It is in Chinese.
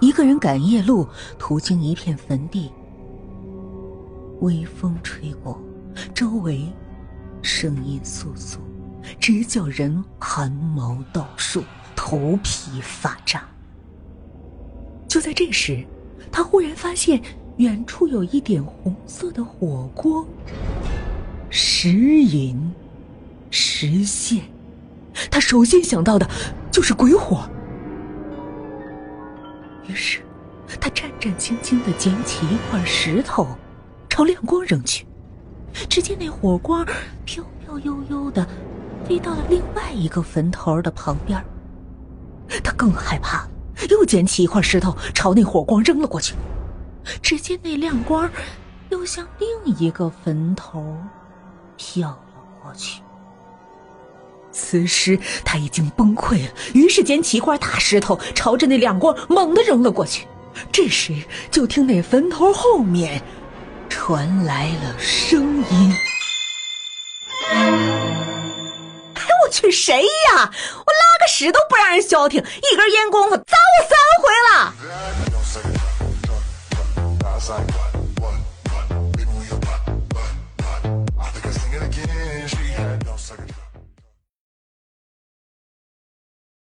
一个人赶夜路，途经一片坟地，微风吹过，周围声音簌簌，直叫人汗毛倒竖，头皮发炸。就在这时，他忽然发现远处有一点红色的火光，时隐时现。他首先想到的就是鬼火。于是，他战战兢兢的捡起一块石头，朝亮光扔去。只见那火光飘飘悠悠的飞到了另外一个坟头的旁边。他更害怕，又捡起一块石头朝那火光扔了过去。只见那亮光又向另一个坟头飘了过去。此时他已经崩溃了，于是捡起一块大石头，朝着那亮光猛地扔了过去。这时，就听那坟头后面传来了声音：“哎，我去，谁呀？我拉个屎都不让人消停，一根烟功夫，早三回了。”